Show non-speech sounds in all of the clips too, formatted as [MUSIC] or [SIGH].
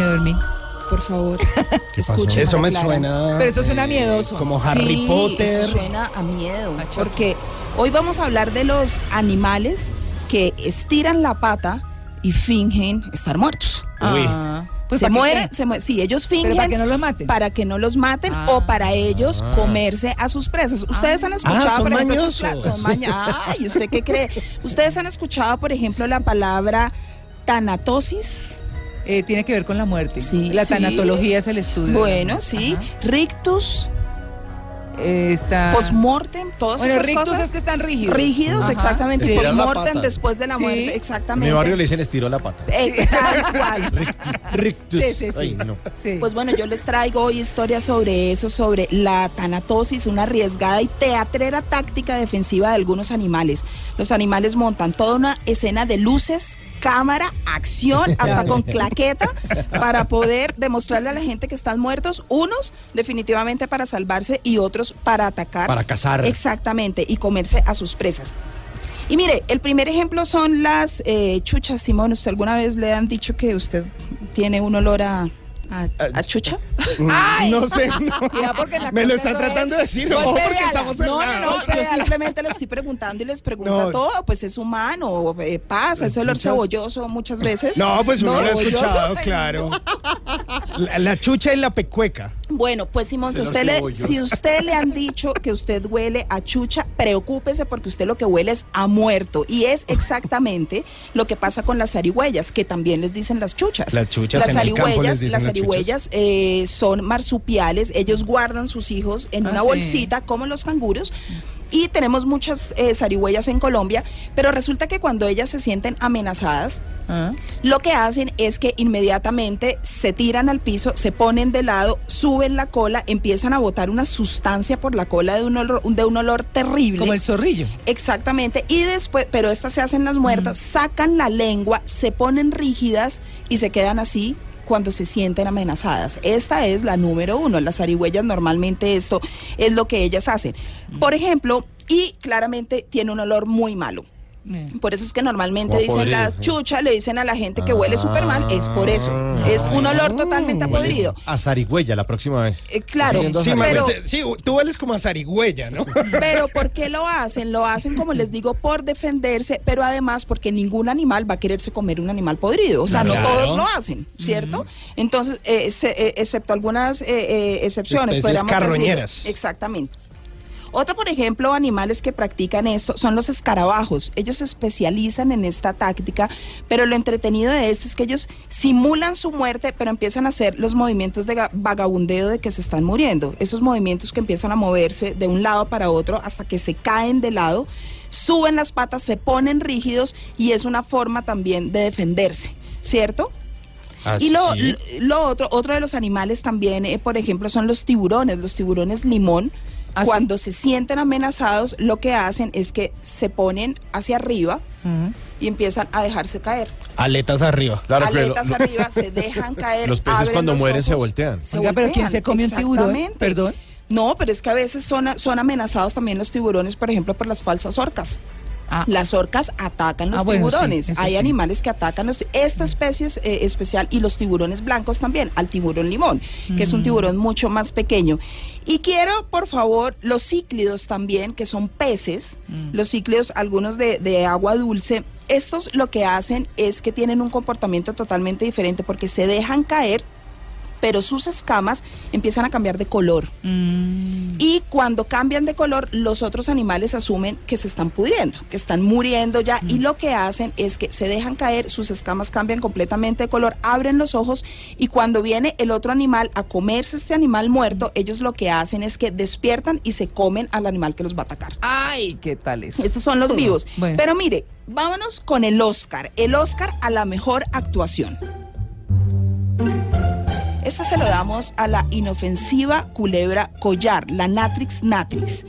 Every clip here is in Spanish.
Me dormí. Por favor, [LAUGHS] ¿Qué pasó? escuchen. Eso me Clara. suena. Pero eso suena eh, miedoso. Como Harry Sí, Potter. eso suena a miedo. Porque hoy vamos a hablar de los animales que estiran la pata y fingen estar muertos. Uy. Ah, pues se ¿para qué mueren, se mue- sí, ellos fingen Pero para que no los maten. para que no los maten Ah. o para ellos Ah. comerse a sus presas. Ustedes han escuchado, Ah, son por ejemplo, estos son maña- Ay, ¿usted qué cree? Ustedes han escuchado, por ejemplo, la palabra tanatosis. Eh, tiene que ver con la muerte. Sí, la sí. tanatología es el estudio. Bueno, sí, Ajá. rictus, Está... postmortem, todas Bueno, esas rictus cosas. es que están rígidos. Rígidos, Ajá. exactamente. La Postmortem después de la Sí. muerte, En exactamente. mi barrio le dicen estiró la pata. Eh, tal cual. [LAUGHS] Rictus. Sí, sí, sí. Ay, no. Sí. Pues bueno, yo les traigo hoy historias sobre eso, sobre la tanatosis, una arriesgada y teatrera táctica defensiva de algunos animales. Los animales montan toda una escena de luces, cámara, acción, hasta con claqueta, para poder demostrarle a la gente que están muertos, unos definitivamente para salvarse y otros para atacar. Para cazar. Exactamente, y comerse a sus presas. Y mire, el primer ejemplo son las eh, chuchas, Simón. ¿Usted alguna vez le han dicho que usted tiene un olor a, a- a chucha? [LAUGHS] ¡Ay! No sé, no. [LAUGHS] Ya, porque la Me lo eso tratando de decir, no, porque estamos No, no, no, de yo simplemente le estoy preguntando y les pregunta No. todo, pues es humano, eh, pasa, ese olor chuchas? cebolloso muchas veces. No, pues uno No, lo ha escuchado, claro. La, la chucha y la pecueca. Bueno, pues Simón, si usted, le, si usted le han dicho que usted huele a chucha, preocúpese porque usted lo que huele es a muerto. Y es exactamente lo que pasa con las zarigüeyas, que también les dicen las chuchas. Las chuchas las en el campo les zarigüeyas, dicen las las zarigüeyas eh, son marsupiales, ellos guardan sus hijos en Ah, una sí. bolsita como los canguros. Y tenemos muchas eh, zarigüeyas en Colombia, pero resulta que cuando ellas se sienten amenazadas, Ah. lo que hacen es que inmediatamente se tiran al piso, se ponen de lado, suben la cola, empiezan a botar una sustancia por la cola de un olor, de un olor terrible. Como el zorrillo. Exactamente. Y después, pero estas se hacen las muertas, sacan la lengua, se ponen rígidas y se quedan así cuando se sienten amenazadas. Esta es la número uno. Las zarigüeyas normalmente esto es lo que ellas hacen. Por ejemplo, y claramente tiene un olor muy malo. Por eso es que normalmente dicen podrido, la sí. chucha, le dicen a la gente que huele súper mal, es por eso. Es un olor totalmente podrido. A zarigüeya la próxima vez. Eh, claro, Sí, pero- te- sí, tú hueles como a zarigüeya, ¿no? [LAUGHS] Pero ¿por qué lo hacen? Lo hacen, como les digo, por defenderse, pero además porque ningún animal va a quererse comer un animal podrido. O sea, no todos lo hacen, ¿cierto? Entonces, eh, se- eh, excepto algunas eh, eh, excepciones. Especies carroñeras. Exactamente. Otro, por ejemplo, animales que practican esto son los escarabajos. Ellos se especializan en esta táctica, pero lo entretenido de esto es que ellos simulan su muerte, pero empiezan a hacer los movimientos de ga- vagabundeo de que se están muriendo. Esos movimientos que empiezan a moverse de un lado para otro hasta que se caen de lado, suben las patas, se ponen rígidos y es una forma también de defenderse, ¿cierto? Así. Y lo, lo otro, otro de los animales también, eh, por ejemplo, son los tiburones, los tiburones limón. ¿Ah? Cuando se sienten amenazados, lo que hacen es que se ponen hacia arriba y empiezan a dejarse caer. Aletas arriba. Claro, Aletas arriba, se [LAUGHS] dejan caer. Los peces cuando los mueren se voltean. se Oiga, pero ¿quién voltean, se come un tiburón? exactamente. Perdón. No, pero es que a veces son, son amenazados también los tiburones, por ejemplo, por las falsas orcas. Ah, Las orcas atacan los Ah, bueno, sí, tiburones. Hay sí. animales que atacan los esta especie es, eh, especial y los tiburones blancos también, al tiburón limón, que es un Mm. tiburón mucho más pequeño. Y quiero, por favor, los cíclidos también, que son peces, Mm. los cíclidos, algunos de, de agua dulce. Estos lo que hacen es que tienen un comportamiento totalmente diferente porque se dejan caer, pero sus escamas empiezan a cambiar de color. mm, Y cuando cambian de color, los otros animales asumen que se están pudriendo, que están muriendo ya. Y lo que hacen es que se dejan caer, sus escamas cambian completamente de color, abren los ojos y cuando viene el otro animal a comerse este animal muerto, ellos lo que hacen es que despiertan y se comen al animal que los va a atacar. Ay, ¿qué tal eso? Estos son los vivos. Bueno. Pero mire, vámonos con el Oscar. El Oscar a la mejor actuación. Se lo damos a la inofensiva culebra collar, la Natrix natrix.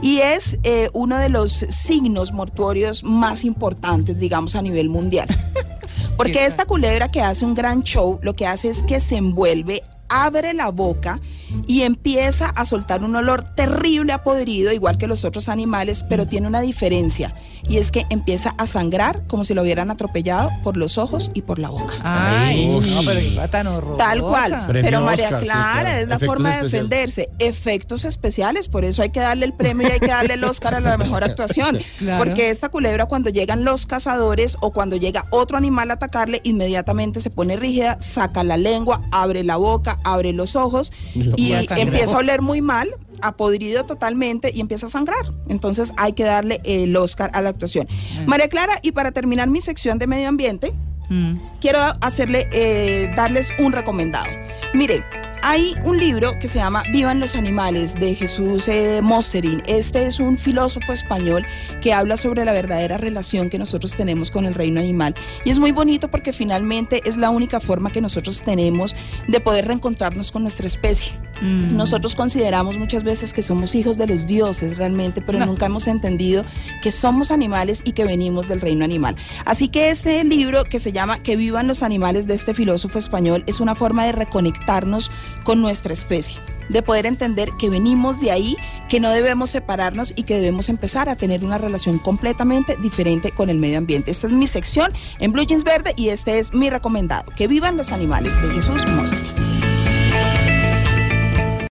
Y es eh, uno de los signos mortuorios más importantes, digamos, a nivel mundial. ¿Qué [LAUGHS] Porque esta culebra que hace un gran show, lo que hace es que se envuelve abre la boca y empieza a soltar un olor terrible a podrido, igual que los otros animales, pero tiene una diferencia. Y es que empieza a sangrar como si lo hubieran atropellado por los ojos y por la boca. Ay, no, pero cosa tan horrorosa. Tal cual. Premio Pero María Oscar, sí, Clara claro. es la Efectos forma de especiales. defenderse. Efectos especiales, por eso hay que darle el premio y hay que darle el Oscar a la mejor actuación. [LAUGHS] Claro. Porque esta culebra cuando llegan los cazadores o cuando llega otro animal a atacarle, inmediatamente se pone rígida, saca la lengua, abre la boca, abre los ojos y empieza a oler muy mal, apodrido totalmente y empieza a sangrar. Entonces hay que darle el Oscar a la actuación. María Clara, y para terminar mi sección de medio ambiente, Mm. quiero hacerle, eh, darles un recomendado. Mire, hay un libro que se llama Vivan los animales de Jesús eh, Mosterin. Este es un filósofo español que habla sobre la verdadera relación que nosotros tenemos con el reino animal. Y es muy bonito porque finalmente es la única forma que nosotros tenemos de poder reencontrarnos con nuestra especie. Mm. Nosotros consideramos muchas veces que somos hijos de los dioses realmente, pero No. nunca hemos entendido que somos animales y que venimos del reino animal. Así que este libro que se llama Que vivan los animales de este filósofo español es una forma de reconectarnos con nuestra especie, de poder entender que venimos de ahí, que no debemos separarnos y que debemos empezar a tener una relación completamente diferente con el medio ambiente. Esta es mi sección en Blue Jeans Verde y este es mi recomendado. Que vivan los animales de Jesús Mostri.